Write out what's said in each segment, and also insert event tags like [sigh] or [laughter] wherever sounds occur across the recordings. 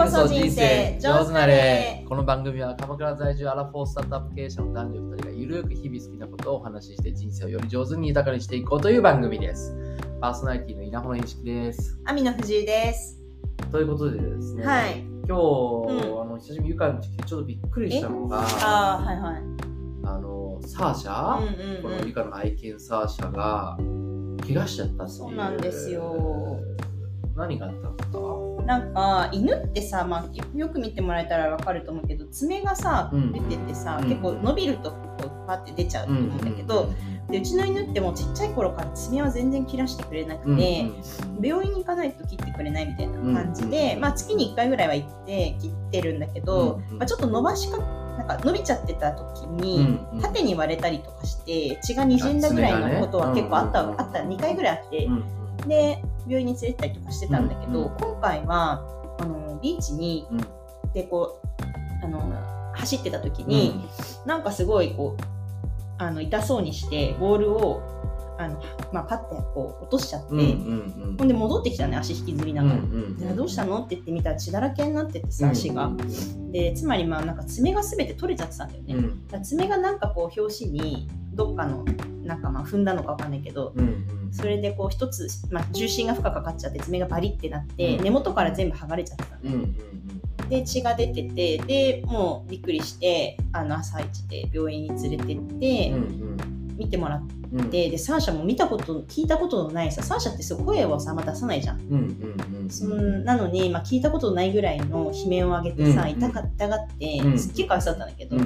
こそ人生上手なれこの番組は鎌倉在住アラフォースタートアップ経営者の男女2人がゆるく日々好きなことをお話しして人生をより上手に豊かにしていこうという番組です。パーソナリティの稲穂の意識です。網野藤井です。ということでですね、はい。今日、んあの久しぶりにゆかに来てちょっとびっくりしたのが、ああ、はいはい。あのサーシャ、うんうんうんこのゆかの愛犬サーシャが怪我しちゃった。そうなんですよ。何があったんですか？なんか犬ってさ、まあ、よよく見てもらえたらわかると思うけど爪がさうん。出ててさ、うん。結構伸びるとこうパって出ちゃうと思うんだけど、でうちの犬ってもうちっちゃい頃から爪は全然切らしてくれなくて、うんうん病院に行かないと切ってくれないみたいな感じで、うんまあ、月に1回ぐらいは行って切ってるんだけど、うんうんまあ、ちょっと伸ばしかなんか伸びちゃってた時うんに、うん。縦に割れたりとかして血がにじんだぐらいのことは結構あった,、あった。2回ぐらいあって、うん。で病院に連れてったりとかしてたんだけど、うんうん。今回はあのビーチに、うん。でこうあの走ってた時に、なんかすごいこうあの痛そうにしてボールをあの、まあ、パッてこう落としちゃって、うんうんうん。ほんで戻ってきたね足引きずりながら。うんでどうしたのって言ってみたら血だらけになっててさ足が、でつまりまあなんか爪が全て取れちゃってたんだよね、うん。爪がなんかこう表紙にどっかのなんかまあ踏んだのかわかんないけどうんうん。それでこう一つ、まあ、重心が負荷かかっちゃって爪がバリってなって、うん。根元から全部剥がれちゃってたの。うんうんで血が出ててでもうびっくりしてあの朝一で病院に連れてって、うん見てもらっうんうん。てでサーシャも見たこと聞いたことのないさサーシャってすごい声をさあんま出さないじゃん。うんうんうんそんなのに、まあ、聞いたことないぐらいの悲鳴を上げてさ、うん。痛かったがって、うん。すっげえかわいそうだったんだけど、うんう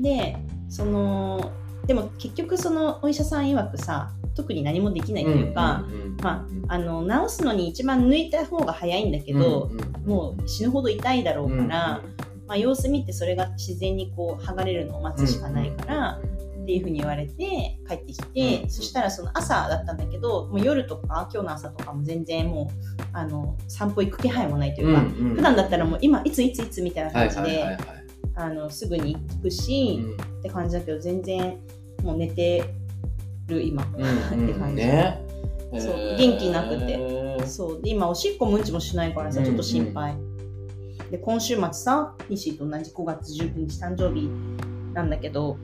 ん。でそのでも結局そのお医者さん曰くさ特に何もできないというか、まあ、あの治すのに一番抜いた方が早いんだけど、もう死ぬほど痛いだろうから、まあ、様子見てそれが自然にこう剥がれるのを待つしかないから、っていうふうに言われて帰ってきて、うんそしたらその朝だったんだけどもう夜とか今日の朝とかも全然もうあの散歩行く気配もないというか、普段だったらもう今いついついつみたいな感じであのすぐに行くし、って感じだけど全然もう寝てる今、って感じ。ね。そう元気なくて。そう。で今おしっこもうんちもしないからさうんちょっと心配、で今週末さ西と同じ5月19日誕生日なんだけど。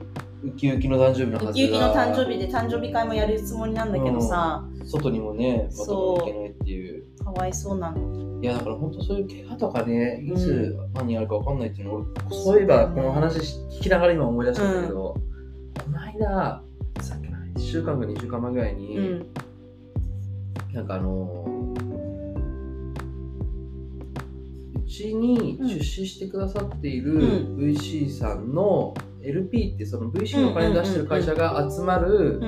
ウキウキの誕生日のはずが。ウキウキの誕生日で誕生日会もやるつもりなんだけどさ、外にもねそう。渡ってもいけないっていう。かわいそうなの。いやだから本当そういう怪我とかねいつう何やるか分かんないっていうのを、そういえばこの話聞きながら今思い出したんだけど、この間さっきの1週間か2週間前ぐらいに、うん。なんかあのうちに出資してくださっているう VC さんの LP ってその VC のお金出してる会社が集まる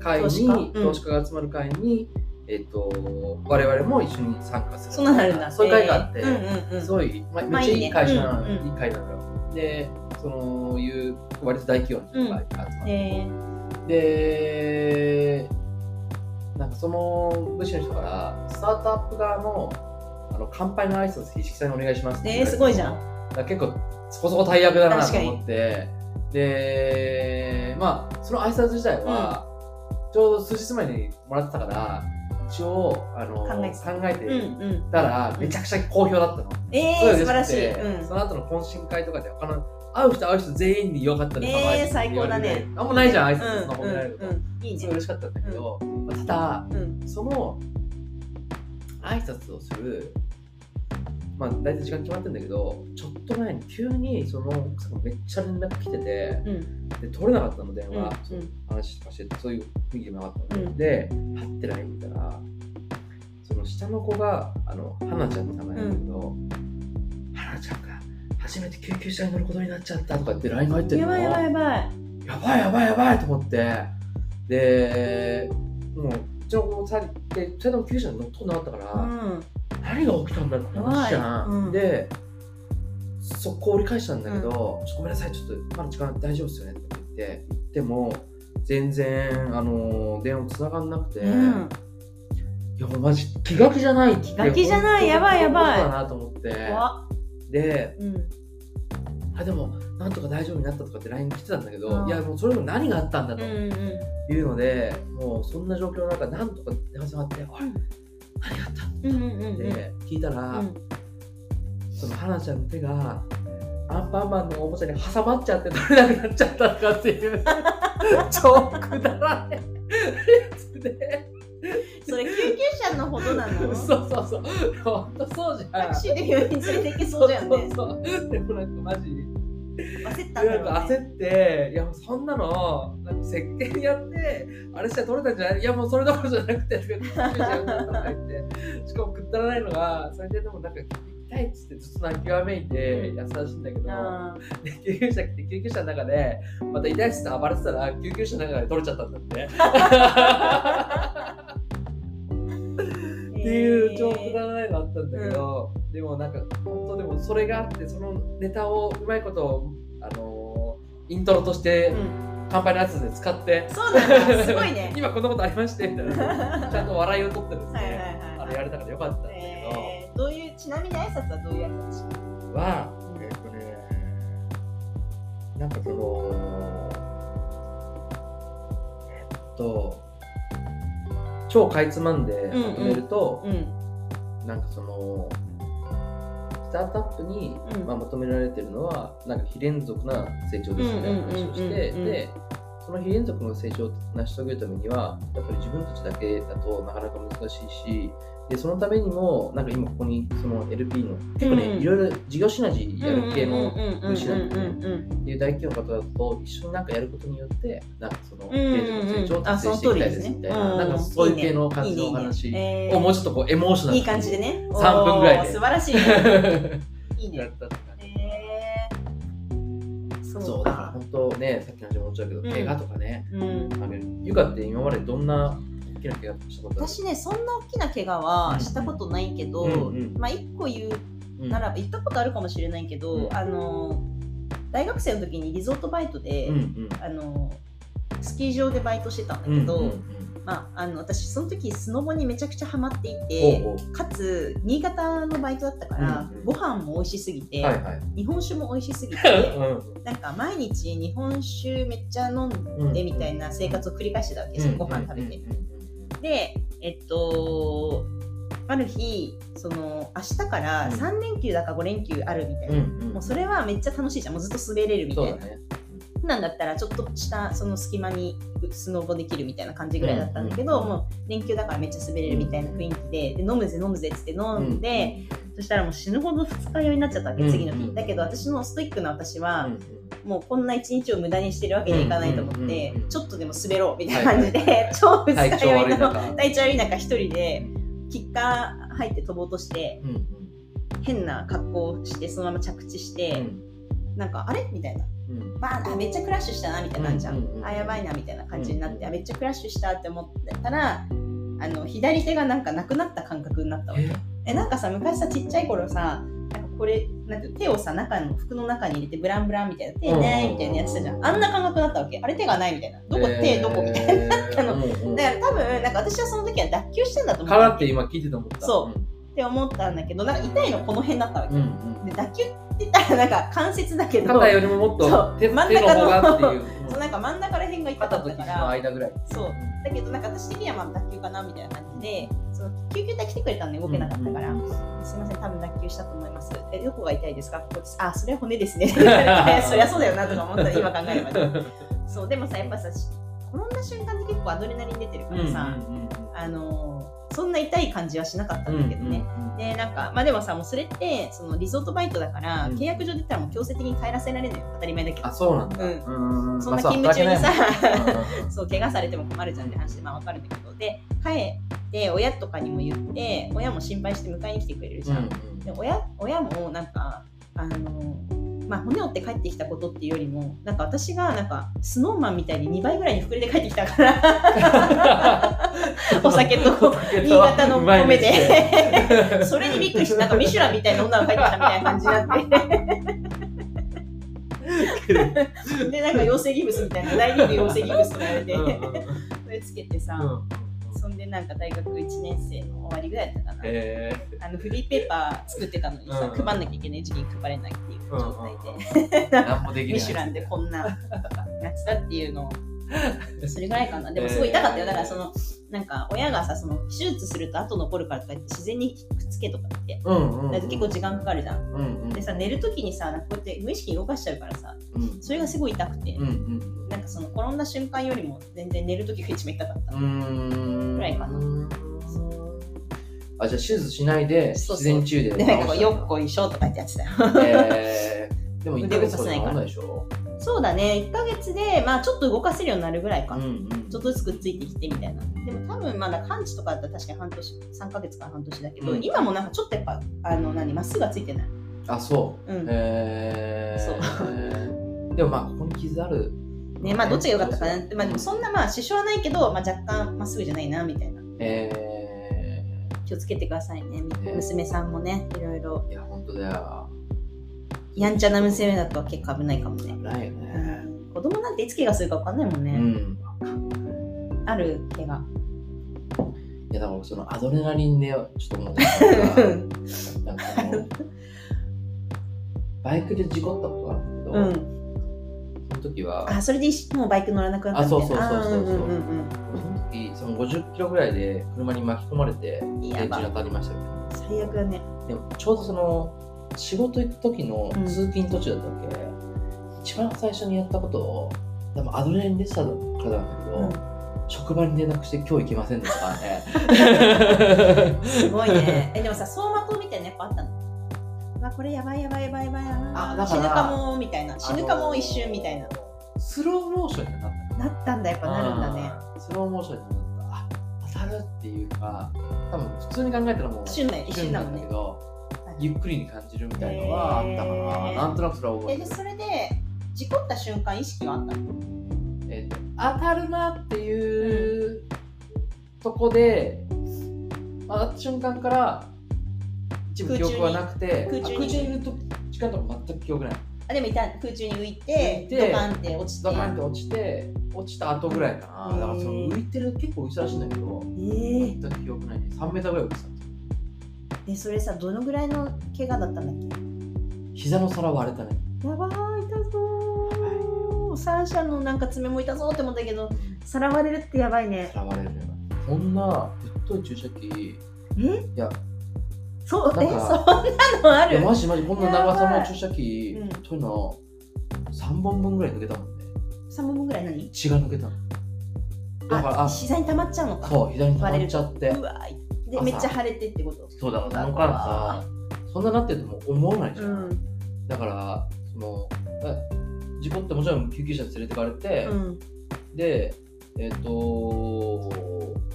会に投資家？が集まる会に、えっと我々も一緒に参加する。そんなるんだ。そういう会があって、えーうんうんうん。すごい、まあ、まあめっちゃいい会社なの、いい会なのよでそういう割と大企業の人が集まって、えでなんかその部署の人からスタートアップ側のあの乾杯の挨拶一色さんにお願いしますってえーすごいじゃん。結構そこそこ大役だなと思って。でまあその挨拶自体は、ちょうど数日前にもらってたから一応あの考えて。た考えてうんうん。たら、めちゃくちゃ好評だったの。えー、素晴らしい、うん。その後の懇親会とかで他の会う人会う人全員に良かったですえー最高だね。あんまないじゃん挨うん拶そんな褒められると、うんうんいいね。嬉しかったんだけど、まあただうん。その挨拶をするまあ大体時間決まってるんだけどちょっと前に急にその奥さんがめっちゃ連絡来ててうん。で取れなかったの電話、うん話とかしててそういう雰囲気もなかったの。で、うん。ではって LINE 見たらその下の子があの花ちゃんって名前なんだけど、花ちゃんが初めて救急車に乗ることになっちゃったとかって LINE が入ってるの。やばいやばいやばい。やばいやばいやばいと思って。でもううちの子もさで2人とも救急車に乗っとんなかったから、うん何が起きたんだって話じゃん、うん。で速攻折り返したんだけど、ちょっとごめんなさいちょっとまだ時間大丈夫ですよねとか言って言っても全然あの電話繋がんなくて、うん。いやマジ気が気じゃない気気が気じゃない。やばいやばい。だなと思って。でうんあでもなんとか大丈夫になったとかって LINE 来てたんだけど、うん。いやもうそれも何があったんだとうんうんいうので、もうそんな状況の中なんとか電話つながって「あれあったんうで聞いたら、うん。その花ちゃんの手がアンパンマンのおもちゃに挟まっちゃって取れなくなっちゃったとかっていう。[laughs] 超くだらな。いやつで。それ救急車のほどなの？そうそうそう。本当そうじゃん。タクシーで病院連れて行けそうじゃんね。そうそうそう。でもなんかマジ焦ったんだなんかろうね焦って、いやそんなの、なんか石鹸やって、あれしたら取れたんじゃないいやもうそれどころじゃなくて、しかもくったらないのが、それででもなんか、痛いっつってずっと泣きわめいて、優しいんだけど、救急車来て、救急車の中で、また痛いっつって暴れてたら、救急車の中で取れちゃったんだって。ーっていう超くだらないのあったんだけど、でもなんか本当でもそれがあってそのネタをうまいことあのーイントロとしてうん。乾杯のやつで使って、そうなんだすごいね。[laughs] 今こんなことありましてみたいな。[laughs] ちゃんと笑いを取ってるんですねあれやれたからよかったんだけえーどういうちなみに挨拶はどういう挨拶したどはえっとねなんかそのえっと超かいつまんでまとめると、うん。なんかそのスタートアップに、うん。まあ、求められてるのはなんか非連続な成長ですみたいな話をしてでその非連続の成長を成し遂げるためにはやっぱり自分たちだけだとなかなか難しいしでそのためにもなんか今ここにその LP の結構ね、いろいろ事業シナジーやる系の分子なんでね。っていう大企業の方だと一緒になんかやることによってなんかそのの成長をあ達成していきたいですみたいななんかそういう系の感じのお話をもうちょっとこうエモーショナルいい感じでね。3分ぐらいで。素晴らしい。ね [laughs] いいやねそうだからか本当ねさっきの話も思っちゃうけど、うん。怪我とかね。うん。あれゆかって今までどんな大きな怪我したことある？私ねそんな大きな怪我はしたことないけど、うんうん。まあ一個言ううんならば言ったことあるかもしれないけど、うん。あの大学生の時にリゾートバイトで、うんうん。あのスキー場でバイトしてたんだけど、うんうんうんまあ、あの私その時スノボにめちゃくちゃハマっていおてかつ新潟のバイトだったから、うん。うんご飯も美味しすぎて、はいはい。日本酒も美味しすぎて [laughs] うなんか毎日日本酒めっちゃ飲んでみたいな生活を繰り返してたわけですよ、ご飯食べて。でえっとある日その明日からうん3連休だか5連休あるみたいな、うんうんもうそれはめっちゃ楽しいじゃん。もうずっと滑れるみたいな、ねなんだったらちょっとしたその隙間にスノボできるみたいな感じぐらいだったんだけど、うんもう連休だからめっちゃ滑れるみたいな雰囲気でで飲むぜ飲むぜっつって飲んで、そしたらもう死ぬほど二日酔いになっちゃったわけ、うん次の日、うんだけど私のストイックな私は、うんもうこんな一日を無駄にしてるわけにはいかないと思って、ちょっとでも滑ろうみたいな感じで、[laughs] 超二体調日酔いの体調悪い中一人でキッカー入って飛ぼうとして変な格好をしてそのまま着地して、なんかあれ？みたいな。うん。バーンあめっちゃクラッシュしたなみたいなじゃん,、うんうんうんあやばいなみたいな感じになって、うんあめっちゃクラッシュしたって思ってたらあの左手がなんかなくなった感覚になったわけ。え？えなんかさ昔さちっちゃい頃さなんかこれなんて手をさ中の服の中に入れてブランブランみたいな手ないみたいなやってたじゃん。あんな感覚だったわけ。あれ手がないみたいな。どこ、手どこみたいな。[laughs] たのだから多分なんか私はその時は脱臼してんだと思うからって今聞いてて思った。そうって思ったんだけどなんか痛いのこの辺だったわけ、うんうん。で脱臼って言ったらなんか関節だけど肩よりももっと手手の真ん中の方がっていう。[laughs] そうなんか真ん中ら辺が痛かったから。間ぐらい。そう。だけどなんか私的にはまあ脱臼かなみたいな感じでその救急隊来てくれたんで動けなかったから、うんうんすいません多分脱臼したと思います。えどこが痛いですか？ここです。あそれは骨ですね。[laughs] そりゃそうだよなとか思ったら今考えればねそう。でもさやっぱさし転んだ瞬間って結構アドレナリン出てるからさ、あのそんな痛い感じはしなかったんだけどね、でなんかまあでもさもうそれってそのリゾートバイトだから、うん。契約上で言ったらもう強制的に帰らせられるのよ。当たり前だけどあそうなんだ。うん。うん。そんな勤務中にさまあ [laughs] そうそう怪我されても困るじゃんって話でまあわかるんだけど。で帰って親とかにも言って親も心配して迎えに来てくれるじゃん、で親親もなんかあのまあ骨折って帰ってきたことっていうよりもなんか私がなんかスノーマンみたいに2倍ぐらいに膨れて帰ってきたから [laughs] お酒と新潟の米で。それにびっくりしてなんかミシュランみたいな女が帰ってきたみたいな感じになって。[laughs] でなんか養成ギブスみたいな大リーグ養成ギブスとか言われてそれつけてさ、そんでなんか大学1年生の終わりぐらいだったかな、えあのフリーペーパー作ってたのにさ、うん。配んなきゃいけない時期に配れないっていうー状態で、ミシュランでこんなやつだっていうのを。[laughs] それぐらいかな。でもすごい痛かったよ。だからそのなんか親がさその手術すると後残るからとか言って自然にくっつけとかって。うんうんだって結構時間かかるじゃん。うんうん。でさ寝る時にさこうやって無意識に動かしちゃうからさうん。それがすごい痛くて、うんうん。なんかその転んだ瞬間よりも全然寝る時が一番痛かった。うーん。ぐらいかな。あじゃあ手術しないでそうそう。自然治癒ででなんかこうよっここいしょとか言ってやってたよ。えー、でも1ヶ月とか治んないでしょそうだね1ヶ月でまあちょっと動かせるようになるぐらいか。うんうんちょっとずつくっついてきてみたいな。でも多分まだ完治とかだったら確かに半年、3ヶ月から半年だけど、うん今もなんかちょっとやっぱ、あの、何、まっすぐはついてない。あそううん。えー、そ [laughs] でもまあここに傷あるね、まあどっちが良かったかなって、まあでもそんなまあ支障はないけど、まあ若干まっすぐじゃないなみたいな。え気をつけてくださいね。娘さんもね、いろいろ。ー、いや本当だよやんちゃな娘だと結構危ないかもね。ないようねん、子供なんていつ怪我するか分かんないもんうね。んある怪我。いやだからそのアドレナリンでちょっと思ったのがな [laughs] バイクで事故ったことがあるんだけど、うん。その時はあ、それでもうバイク乗らなくなった。あそうそうそうそうそうんんうんその時その50キロぐらいで車に巻き込まれて電池に。当たりましたみたいな最悪だね。でもちょうどその仕事行く時のうん通勤途中だったわけ、一番最初にやったことを多分アドレナリン出てたからなんだけど、職場に連絡して今日行けませんでしたね [laughs] すごいね。え、でもさ、走馬灯みたいなのやっぱあったの？うわ、これやばいやばいやばいやばいあだから死ぬかもみたいな。死ぬかも一瞬みたいな。スローモーションになったなったんだ、やっぱなるんだね。スローモーションになったあ当たるっていうか多分普通に考えたらもう一瞬ね、一瞬だもんねなんだけ。どゆっくりに感じるみたいのはあったかな、なんとなくそれは覚えてる。それで、事故った瞬間、意識はあったの？えーと当たるなっていう、とこで当たった瞬間から一部記憶はなくて空中にいると時間とか全く記憶ない。あ、でもいた。空中に浮いて、浮いてドカンって落ちて。ドカンって落ちて落ちた後ぐらいかな。だからその浮いてる結構浮いてたらしいんだけどえ全く記憶ない。ね3メーターぐらい浮いてたで、それさ、どのぐらいの怪我だったんだっけ？膝の皿割れたね。やばー、痛そう。三者のなんか爪も痛そうって思ったけど、さらわれるってやばいね。皿割れるよ。こんなぶっとい注射器。いえやそう、え、なんかそんなのある？マジマジこんな長さの注射器うん。というの3本分ぐらい抜けたもんね ?3 本分ぐらい何？血が抜けたの。だからあ、あ膝に溜まっちゃうのか。そう左に溜まっちゃって。うわーで、朝めっちゃ腫れてってこと？そうだからその間さそんななってるとも思わないじゃ、うんん。だからそのえ事故ってもちろん救急車連れてかれて、うん。でえっ、と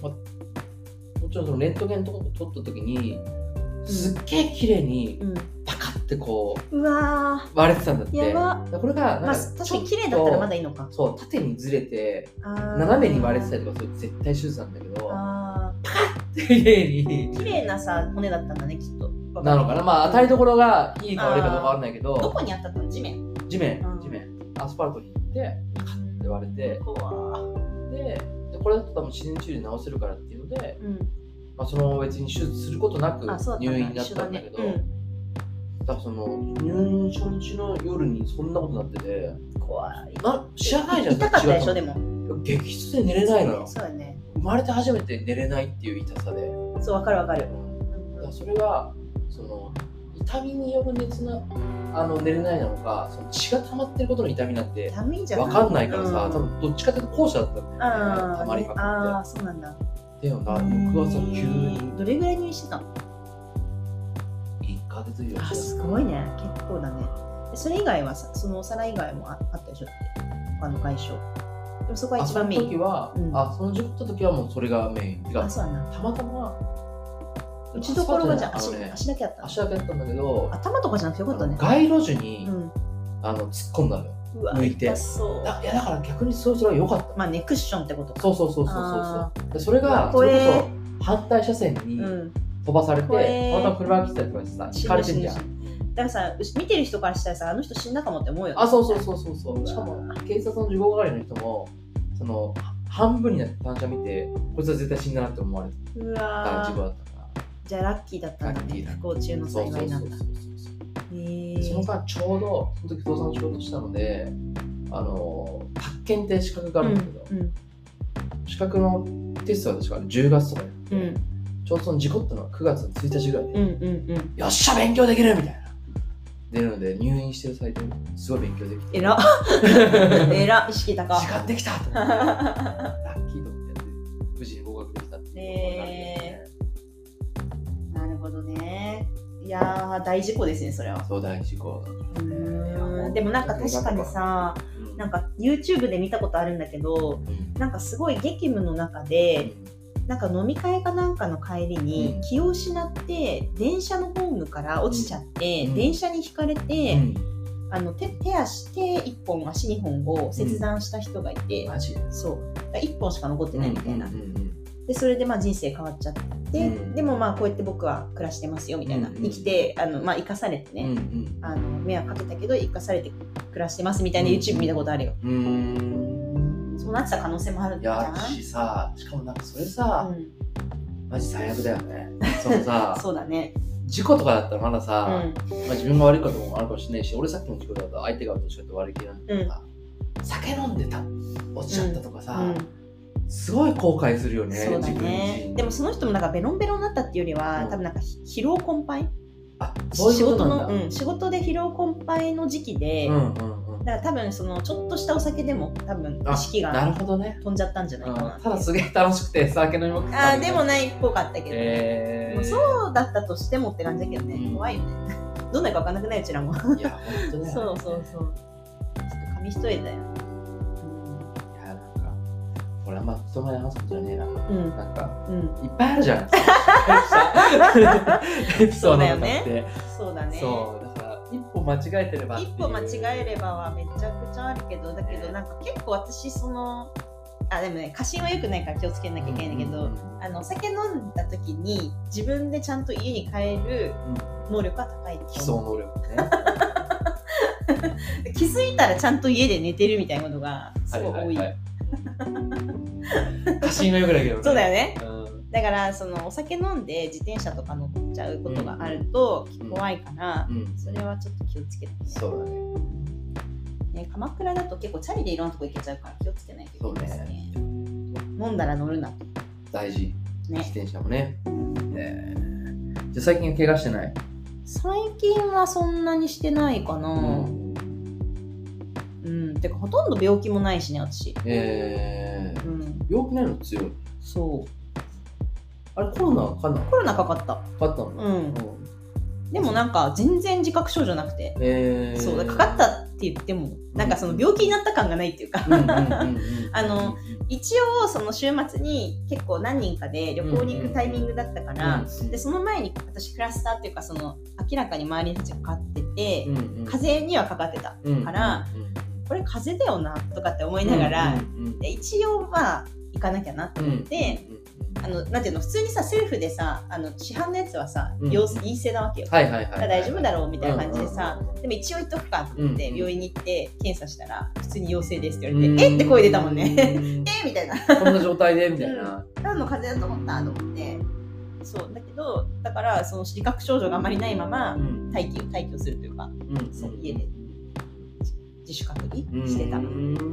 まもちろんそのレントゲンとか撮った時にすっげえ綺麗にうん。パカってこうわう割れてたんだってやばでこれがーまあ、なんか確かに綺麗だったらまだいいのか。そう縦にずれてあー斜めに割れてたりとかそれ絶対手術なんだけどあ綺麗にー綺麗なさ、骨だったんだね、きっと。なのかなまあ当たりどころがいいか悪いかどうかわかんないけどどこにあったの？地面。地面うん地面アスファルトに行ってパカッて割れて怖ででこれだと多分自然治癒で治せるからっていうので、うん。まあ、その別に手術することなく入院になったんだけどだからその入院初日の夜にそんなことになっててうん、怖い。な知らないじゃん痛かったでしょ、違でも。う激質で寝れないのよそうだね。生まれて初めて寝れないっていう痛さでそう、わかるわかる。だからそれはその痛みによる熱なあの寝れないなのかその血が溜まってることの痛みなんてダメじゃない分かんないからさ、うん多分どっちかというと後者だったんだよね溜まりまくあー、っそうなんだ。てでもな翌朝急にどれぐらい入院してたの？1ヶ月以上すごいね。結構だね。でそれ以外はさ、そのお皿以外もああったでしょ？って。他の外傷。でもそこはあその一番メイン。時は、うんあその事故った時はもうそれがメインてか。たまたま打ちどころがじゃあ足ね足だけあったの足だけだったんだけど頭とかじゃなくてよかったね。街路樹に、うん。あの突っ込んだのようわ、抜いて痛そう。だいやだから逆にそれそれは良かったまあね、クッションってことか。そうそうそうそうあそうでそれがそれこそ反対車線にうん。飛ばされて、またま車が来てたりとかしてさ引かれてんじゃんだからさ、見てる人からしたらさ、あの人死んだかもって思うよね。あそうそうそうそうそう。しかも警察の事故係の人もその半分になって単車見てこいつは絶対死んだなって思われてうたわー。事故だったから。じゃあラッキーだったんだね。ラッキーだ不幸中の幸いなんだ。その間ちょうどその時不動産の仕事したのであの宅建って資格があるんだけど、うんうん。資格のテストは確か10月とかで、うん。ちょうどその事故ったのは9月の1日ぐらいで、うんうんうん。よっしゃ勉強できるみたいな出るので入院してる最中すごい勉強できて。えらえら意識高。時間できたと思って。ラッキーと思って無事に合格できたっていうへなるほどね。いやー大事故ですねそれは。そう大事故うーん。でもなんか確かにさなんか YouTube で見たことあるんだけどなんかすごい激務の中でなんか飲み会かなんかの帰りにうん。気を失って電車のホームから落ちちゃって、うん。電車にひかれて、うん。あの手手足手1本足2本を切断した人がいて、マジ？そう。1本しか残ってないみたいな、うんうんうんでそれでまあ人生変わっちゃって、うん。でもまあこうやって僕は暮らしてますよみたいな、うん生きてあの、まあ、生かされてね、うんうんあの迷惑かけたけど生かされて暮らしてますみたいなうん YouTube 見たことあるよ、そうなってた可能性もあるんいじゃやない私さしかもなんかそれさ、うん、マジ最悪だよね。そのさ [laughs] そうだね。事故とかだったらまだうさ、ん。まあ、自分が悪いこともあるかもしれないし俺さっきの事故だと相手がどっちかって悪い気なんだけどさ、酒飲んでた落ちちゃったとかさ、うん。すごい後悔するよねそうだね。でもその人もなんかベロンベロンになったっていうよりは、うん。多分なんか疲労困憊？あそういう仕事の、うん、仕事で疲労困憊の時期で、うんうんうんだから多分そのちょっとしたお酒でも多分あ意識なるがほどね、飛んじゃったんじゃないかな。うん、ただすげえ楽しくて酒飲みまくってたあーでもないっぽかったけど、えー、もうそうだったとしてもって感じだけどね、うん。怖いよね。どんなか分かんなくない？うちらも。いや本当ね。そうそうそう。ちょっと紙一重だよ、いやなんか俺あんま人前で話すことじゃねえな。うん。なんかうん。うん、いっぱいあるじゃん。[laughs] エピソード。[laughs] とかって。そうだね。そうだから一歩間違えてれば一歩間違えればはめちゃくちゃあるけどだけどね。なんか結構私そのあでもね過信は良くないから気をつけなきゃいけないんだけど、うんうんあのお酒飲んだ時に自分でちゃんと家に帰る能力は高い基礎能力ね。[laughs] 気づいたらちゃんと家で寝てるみたいなことがすごい多い,、はは過信はよくないけどね。[laughs] そうだよね。うん。だからそのお酒飲んで自転車とか乗っちゃうことがあるとうん怖いから、うん。それはちょっと気をつけてね。そうだね。ね鎌倉だと結構チャリでいろんなとこ行けちゃうから気をつけないといけないですね。飲んだら乗るなと。大事。自ね転車もね。えーじゃあ最近は怪我してない？最近はそんなにしてないかな。うん。うん、てかほとんど病気もないしね私。えー。うん。病気ないの強い？そうあれコロナかな？コロナかかった。かかったん。だうん。でもなんか全然自覚症状なくて、えー。そうかかったって言ってもなんかその病気になった感がないっていうか、うんうんうんうんあの一応その週末に結構何人かで旅行に行くタイミングだったから、うんでその前に私クラスターっていうかその明らかに周りの人がかかってて、うんうん風邪にはかかってたうんからこれ風邪だよなとかって思いながら、うんうんで一応まあ行かなきゃなと思って、うんうんあのなんていうの普通にさセルフでさあの市販のやつはさ、うん。陽陰性なわけよ、はいはいはいはい。大丈夫だろうみたいな感じでさ、うんうんうん。でも一応言っとくかと思って、うん病院に行って検査したら普通に陽性ですって言われて、え？って声出たもんね。[laughs] え？みたいな。こんな状態で？みたいな。何の風邪だと思った？と思って。そうだけどだからその自覚症状があまりないままうん。待機待機をするというかうんそう家で自主隔離してた、うん。なん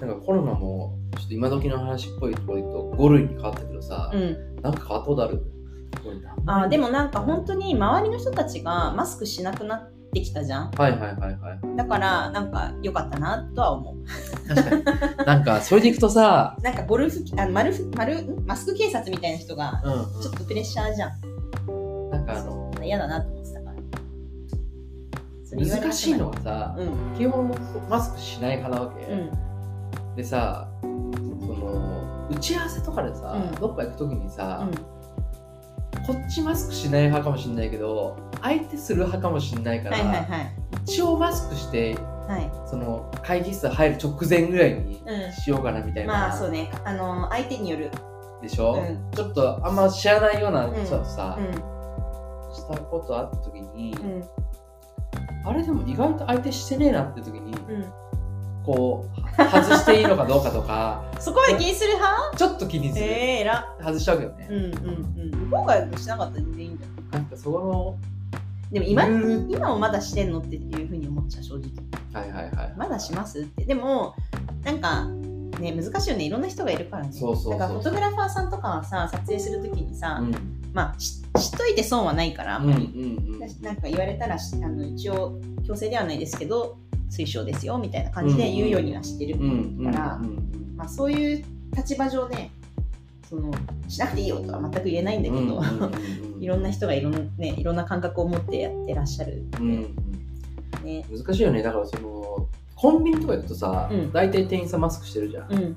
かコロナもちょっと今時の話っぽいところと5類に変わったけどさ、うん、なんか変わったことある？あーでもなんか本当に周りの人たちがマスクしなくなってきたじゃん。はいはいはいはい。だからなんか良かったなとは思う。確かに。なんかそれでいくとさ、[laughs] なんかゴルフあのマルフマスク警察みたいな人がうんちょっとプレッシャーじゃん。うん、なんかあの嫌だなと思ってたから。難しいのはさ、うん。基本マスクしない派なわけ、うん。でさその打ち合わせとかでさ、うん。どっか行く時にさ、うん。こっちマスクしない派かもしれないけど相手する派かもしれないから、はいはいはい。一応マスクしてはい。その会議室入る直前ぐらいにうん。しようかなみたいな、まあそうね。あの相手による。でしょ、うん。ちょっとあんま知らないようなうん。人とさ、うしたことあった時に、んうん。あれでも意外と相手してねえなって時にうん。こうは外していいのかどうかとか。そこまで気にする派？ちょっと気にする、ええー、ら外しちゃうけどね、うんうんうん。向こうがしなかったら全然いいんじゃない？かそこでも今今もまだしてんのっていうふうに思っちゃう正直。のはいはいはいまだしますって。でもなんかね難しいよね。いろんな人がいるからね。そうそうだからフォトグラファーさんとかはさ撮影するときにさ、うん。まあし知っといて損はないからあんうんうまり、んなんか言われたらしあの一応強制ではないですけど推奨ですよみたいな感じで言うようにはしてるうんうんから、うん。まあ、そういう立場上ねそのしなくていいよとは全く言えないんだけど、うんうんうんいろんな人がいろんな,、ね、いろんな感覚を持ってやってらっしゃる。んで、うん。ね。難しいよね。だからそのコンビニとか行くとさ、うん。大体店員さんマスクしてるじゃん、うん。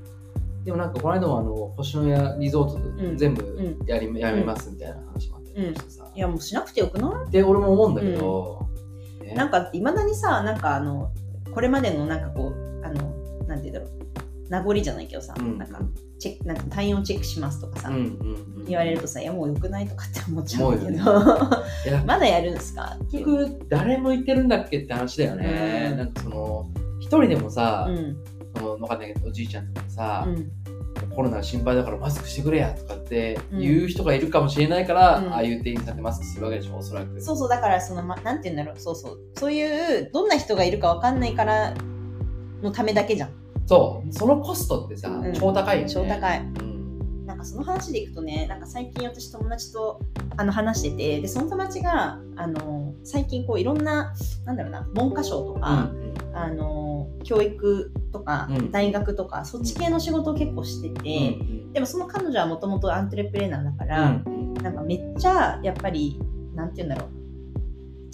でもなんかこの間もあの星野やリゾート全部うん。やり、やめますみたいな話もあったりしてさ、いやもうしなくてよくない？で俺も思うんだけど、ね。なんかいまだにさなんかあのこれまでのなんかこうあのなんて言うんだろう。名残じゃないけどさ、うん。なんかチェックなんか体温チェックしますとかさ、うんうんうん、言われるとさいやもうよくないとかって思っちゃうけど、思い。[laughs] や。まだやるんですか？結局誰も言ってるんだっけって話だよね、うん。なんかその一人でもさう、ん。そのわかんないけどおじいちゃんとかさ、うんコロナ心配だからマスクしてくれやとかって言う人がいるかもしれないから、うん。ああいう店員さんってマスクするわけでしょおそらくそうそうだからその、ま、なんて言うんだろう。そうそう。そういうどんな人がいるかわかんないからのためだけじゃん。そう。そのコストってさ、うん。超高いよね。超高い。うん。なんかその話でいくとねなんか最近私友達とあの話しててでその友達があの最近こういろんななんだろうな文科省とか、あの教育とか、うん。大学とかそっち系の仕事を結構してて、でもその彼女はもともとアントレプレーナーだから、なんかめっちゃやっぱりなんて言うんだろう。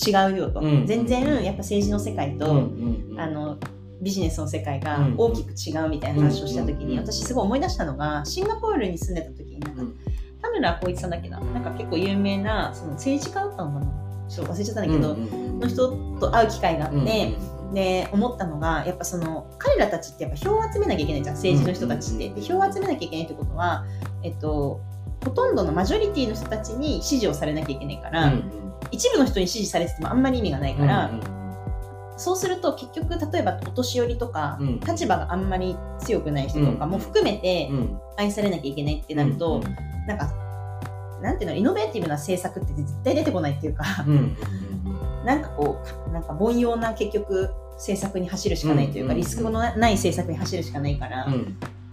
違うよと、うん。全然やっぱ政治の世界と、うん。あのビジネスの世界がうん。大きく違うみたいな話をした時に、うん。私すごい思い出したのがシンガポールに住んでた時になんか、田村浩一さんだっけな？なんか結構有名なその政治家だったのかな？ちょっと忘れちゃったんだけど、の人と会う機会があって、で思ったのがやっぱその彼らたちってやっぱ票を集めなきゃいけないじゃん政治の人たちって。うんで票を集めなきゃいけないってことは、えっと、ほとんどのマジョリティの人たちに支持をされなきゃいけないから、一部の人に支持されててもあんまり意味がないから、そうすると結局例えばお年寄りとか、うん立場があんまり強くない人とかも含めて愛されなきゃいけないってなると、なんかなんていうのイノベーティブな政策って絶対出てこないっていうか、なんかこうなんか凡庸な結局政策に走るしかないというか、うんリスクのない政策に走るしかないから、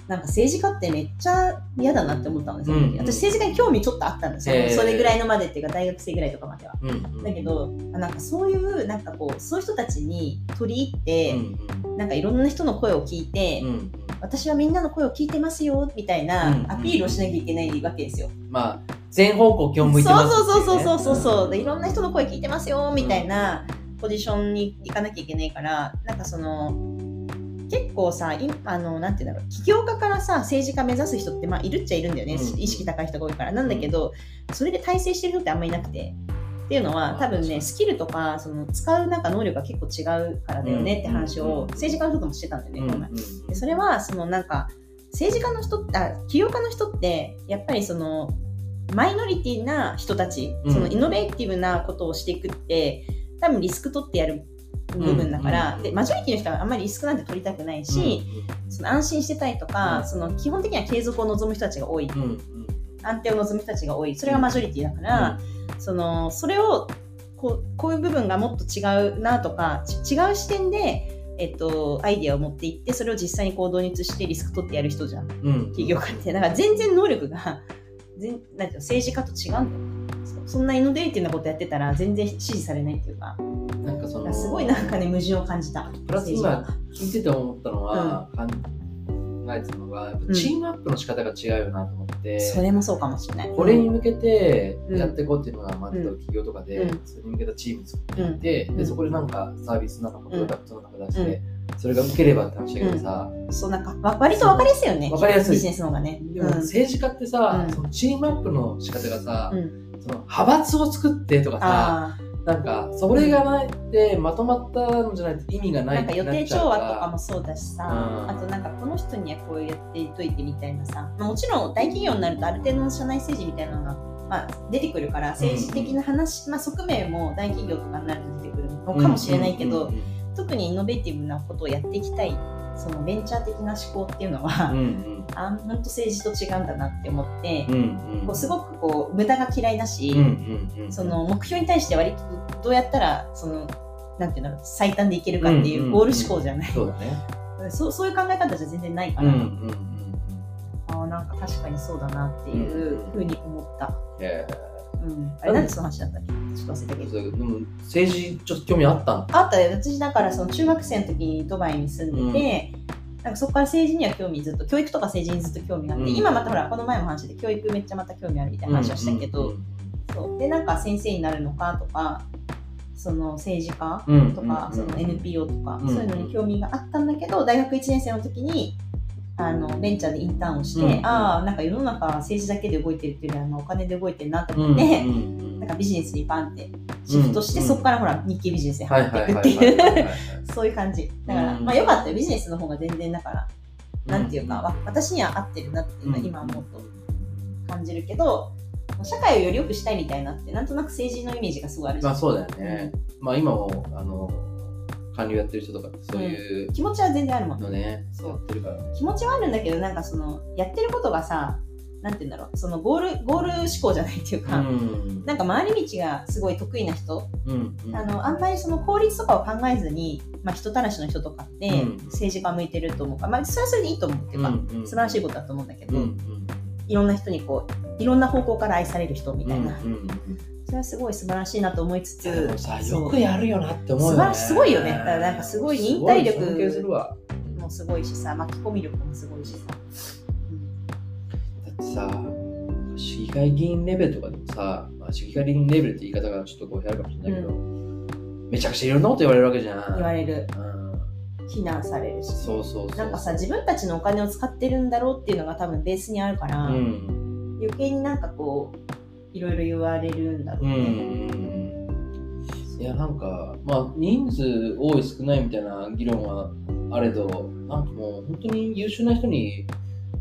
なんか政治家ってめっちゃ嫌だなって思ったんですよ、うん私政治家に興味ちょっとあったんですよ、へー。それぐらいのまでっていうか大学生ぐらいとかまでは。だけどあなんかそういうなんかこうそういう人たちに取り入って、なんかいろんな人の声を聞いて、私はみんなの声を聞いてますよみたいなうんアピールをしなきゃいけないわけですよ。まあ全方向基本向いてますそうそうそうそうそうそうでいろんな人の声聞いてますよみたいなポジションに行かなきゃいけないからなんかその結構さいあのなんていうんだろう起業家からさ政治家目指す人ってまあいるっちゃいるんだよね、うん意識高い人が多いから。なんだけどそれで大成してる人ってあんまりいなくて。っていうのは多分ねスキルとかその使うなんか能力が結構違うからだよねって話をうん政治家の人ともしてたんだよね、うんでそれはそのなんか政治家の人あ起業家の人ってやっぱりそのマイノリティな人たち、うん。そのイノベーティブなことをしていくって多分リスク取ってやる部分だから、うんでマジョリティの人はあんまりリスクなんて取りたくないし、その安心してたいとか、うんその基本的には継続を望む人たちが多い、安定を望む人たちが多い。それがマジョリティだから、そのそれをこうこういう部分がもっと違うなとかち違う視点で、えっと、アイディアを持っていってそれを実際に行動に移してリスク取ってやる人じゃん。うん起業家って。だから全然能力が全なんていうの政治家と違うんだよそそんなイノベーティブなことやってたら全然支持されないっていうか。なんかそのすごいなんかね矛盾を感じた。プラス今聞いてて思ったのは、考えてたのがチームアップの仕方が違うよなと思って、家それもそうかもしれない。これに向けてうん。やっていこうっていうのが、まあ、うん企業とかで、うん。それに向けたチーム作っていて、うん。でそこでなんかサービスなのかプロダクトなのか出して、それが受ければって話だけどさ、そうなんかわ割と分かりやすいよね。わかりやすい。ビジネスの方がね。でも政治家ってさ、うん。そのチームアップの仕方がさ、うんその派閥を作ってとかさあなんかそれがないってまとまったのじゃないと意味がーなないんか予定ってなっちゃう調和とかもそうだしさ、うん。あとなんかこの人にはこうやってといてみたいなさ、まあもちろん大企業になるとある程度の社内政治みたいなのが、まあ、出てくるから政治的な話、まあ、側面も大企業とかになると出てくるのかもしれないけど、うん。うん。特にイノベーティブなことをやっていきたいそのベンチャー的な思考っていうのは、うん。うんあ本当政治と違うんだなって思ってう、んうん。こうすごくこう無駄が嫌いだし、うんうんうんその目標に対して割とどうやったらそのなんていうの最短でいけるかっていんんうゴール思考じゃない、そうだね。[laughs] そうそういう考え方じゃ全然ないから、うんうんうんうん。ああなんか確かにそうだなっていうふうに思った、えうん、あれなんでその話だったっけ？ちょっと忘れたけど。でも政治ちょっと興味あったんあったよ。私だからその中学生の時にドバイに住んでて、なんかそこから政治には興味ずっと教育とか政治にずっと興味があって、うん。今またほらこの前も話で教育めっちゃまた興味あるみたいな話をしたけど、そう。でなんか先生になるのかとかその政治家うんうんとか、うん。その NPO とか、うんそういうのに興味があったんだけど大学1年生の時にあのベンチャーでインターンをして、うん。ああなんか世の中は政治だけで動いてるっていうよりはまあお金で動いてるなとうん思って、うんうん [laughs] なんかビジネスにバンってシフトして、うん。そこからほら日系ビジネスにはい入はいっていくっていうそういう感じ。だから、うん。まあよかったよビジネスの方が全然だから、なんていうかうん。わ私には合ってるなっていうのはうん。今思うと感じるけど社会をより良くしたいみたいなってなんとなく政治のイメージがすごいあるじゃん。まあそうだよね、まあ今もあの官僚やってる人とかってそういう気持ちは全然あるもんのね、そう。やってるから。ね気持ちはあるんだけどなんかそのやってることがさなんて言うんだろう。そのゴールゴール思考じゃないっていうか、ん。なんか回り道がすごい得意な人、うんうん。あのあんまりその効率とかを考えずに、まあ、人たらしの人とかってうん。政治家向いてると思うか。ら、まあ、それはそれでいいと思うっていうか、うんうん。素晴らしいことだと思うんだけど、うんうんいろんな人にこういろんな方向から愛される人みたいな、うんうんそれはすごい素晴らしいなと思いつつよくやるよなって思うよね。素晴らしいすごいよね。だからなんかすごい忍耐力もすごいしさ巻き込み力もすごいしさ、だってさ市議会議員レベルとかでもさ、まあ、市議会議員レベルって言い方がちょっと語弊あるかもしれないけど、めちゃくちゃいろんなこと言われるわけじゃん。言われる。うん。非難されるし。そうそうそう。なんかさ自分たちのお金を使ってるんだろうっていうのが多分ベースにあるから、うん。余計になんかこういろいろ言われるんだろううね、ん。いやなんかまあ人数多い少ないみたいな議論はあれどなんかもう本当に優秀な人に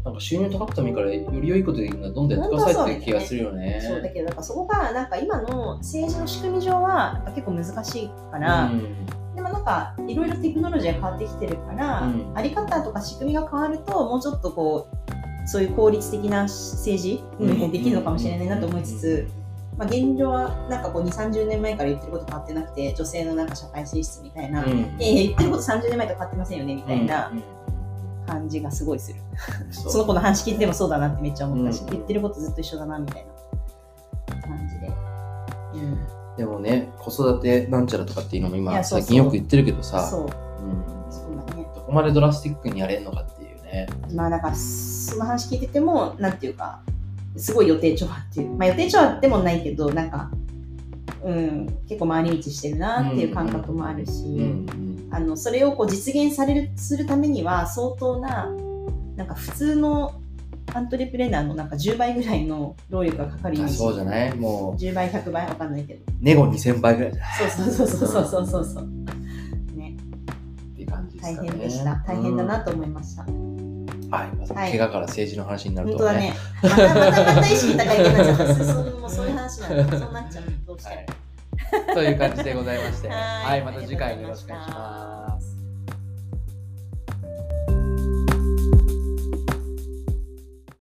なんか収入高くてもいいからより良いことでいいからどんどんやってくださいって気がするよね。そうだけどなんかそこがなんか今の政治の仕組み上は結構難しいから、うん。でもなんかいろいろテクノロジーが変わってきてるから、うん。あり方とか仕組みが変わるともうちょっとこうそういう効率的な政治、うんできるのかもしれないなと思いつつ、まあ、現状はなんかこう2 3 0年前から言ってること変わってなくて女性のなんか社会進出みたいな、うん。いやいや言ってること30年前と変わってませんよねみたいなうん感じがすごいする、その子の話聞いてもそうだなってめっちゃ思ったし、うん言ってることずっと一緒だなみたいな感じで、うん、でもね子育てなんちゃらとかっていうのもい今最近よく言ってるけどさ。そう。うん。そうだね。どこまでドラスティックにやれるのかってね。まあなんかその話聞いててもなんていうかすごい予定調和っていうまあ予定調和でもないけどなんかうん結構回り道してるなっていう感覚もあるし、うんあのそれをこう実現されるするためには相当ななんか普通のアントレプレナーのなんか10倍ぐらいの労力がかかるそうじゃない？もう。10倍100倍わかんないけど。ネゴ2000倍ぐらいじゃない？そうそうそうそうそうそうそうね。って感じです大。変でした。大変だなと思いました、うん。はい、はい怪我から政治の話になるとね。本当だね。またまたまた意識高い気になっちゃった。そうもうそういう話なんだ。そうなっちゃう。どうしてもはい。という感じでございまして、ははいい、また次回もよろしくお願いします。